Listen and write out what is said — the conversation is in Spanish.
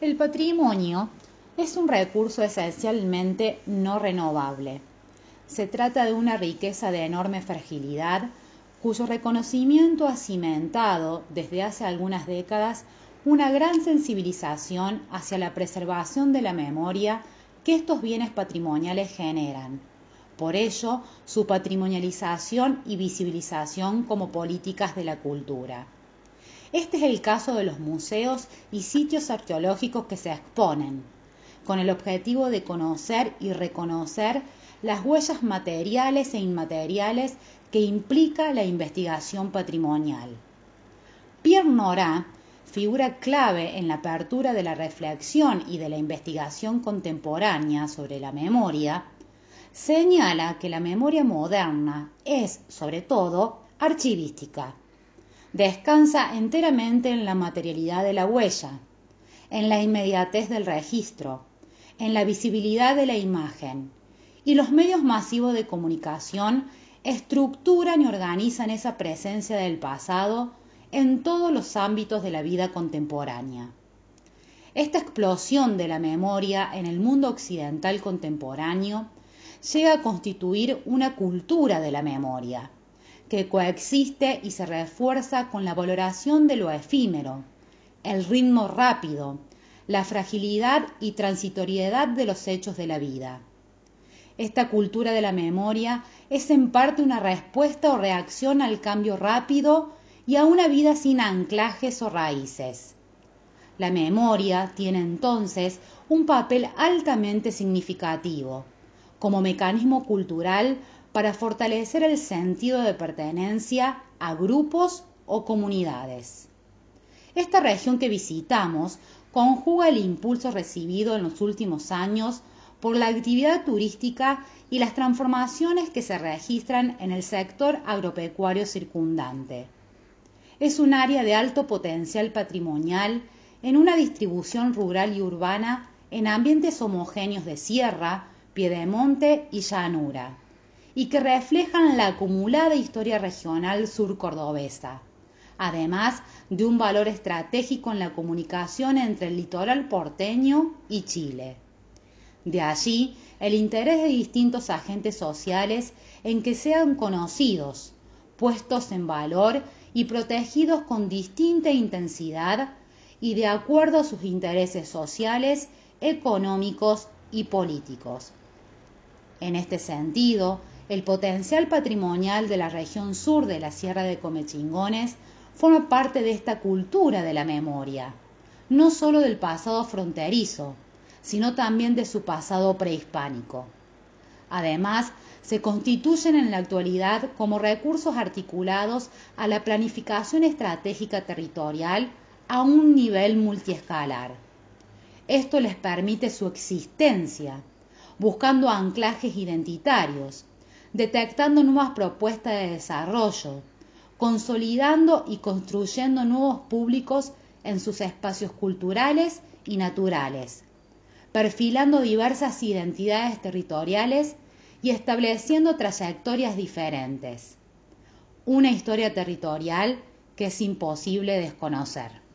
El patrimonio es un recurso esencialmente no renovable. Se trata de una riqueza de enorme fragilidad cuyo reconocimiento ha cimentado desde hace algunas décadas una gran sensibilización hacia la preservación de la memoria que estos bienes patrimoniales generan. Por ello, su patrimonialización y visibilización como políticas de la cultura. Este es el caso de los museos y sitios arqueológicos que se exponen, con el objetivo de conocer y reconocer las huellas materiales e inmateriales que implica la investigación patrimonial. Pierre Nora, figura clave en la apertura de la reflexión y de la investigación contemporánea sobre la memoria, señala que la memoria moderna es, sobre todo, archivística descansa enteramente en la materialidad de la huella, en la inmediatez del registro, en la visibilidad de la imagen, y los medios masivos de comunicación estructuran y organizan esa presencia del pasado en todos los ámbitos de la vida contemporánea. Esta explosión de la memoria en el mundo occidental contemporáneo llega a constituir una cultura de la memoria, que coexiste y se refuerza con la valoración de lo efímero, el ritmo rápido, la fragilidad y transitoriedad de los hechos de la vida. Esta cultura de la memoria es en parte una respuesta o reacción al cambio rápido y a una vida sin anclajes o raíces. La memoria tiene entonces un papel altamente significativo, como mecanismo cultural para fortalecer el sentido de pertenencia a grupos o comunidades. Esta región que visitamos conjuga el impulso recibido en los últimos años por la actividad turística y las transformaciones que se registran en el sector agropecuario circundante. Es un área de alto potencial patrimonial en una distribución rural y urbana en ambientes homogéneos de sierra, piedemonte y llanura y que reflejan la acumulada historia regional sur-cordobesa, además de un valor estratégico en la comunicación entre el litoral porteño y Chile. De allí el interés de distintos agentes sociales en que sean conocidos, puestos en valor y protegidos con distinta intensidad y de acuerdo a sus intereses sociales, económicos y políticos. En este sentido, el potencial patrimonial de la región sur de la Sierra de Comechingones forma parte de esta cultura de la memoria, no solo del pasado fronterizo, sino también de su pasado prehispánico. Además, se constituyen en la actualidad como recursos articulados a la planificación estratégica territorial a un nivel multiescalar. Esto les permite su existencia, buscando anclajes identitarios, detectando nuevas propuestas de desarrollo, consolidando y construyendo nuevos públicos en sus espacios culturales y naturales, perfilando diversas identidades territoriales y estableciendo trayectorias diferentes. Una historia territorial que es imposible desconocer.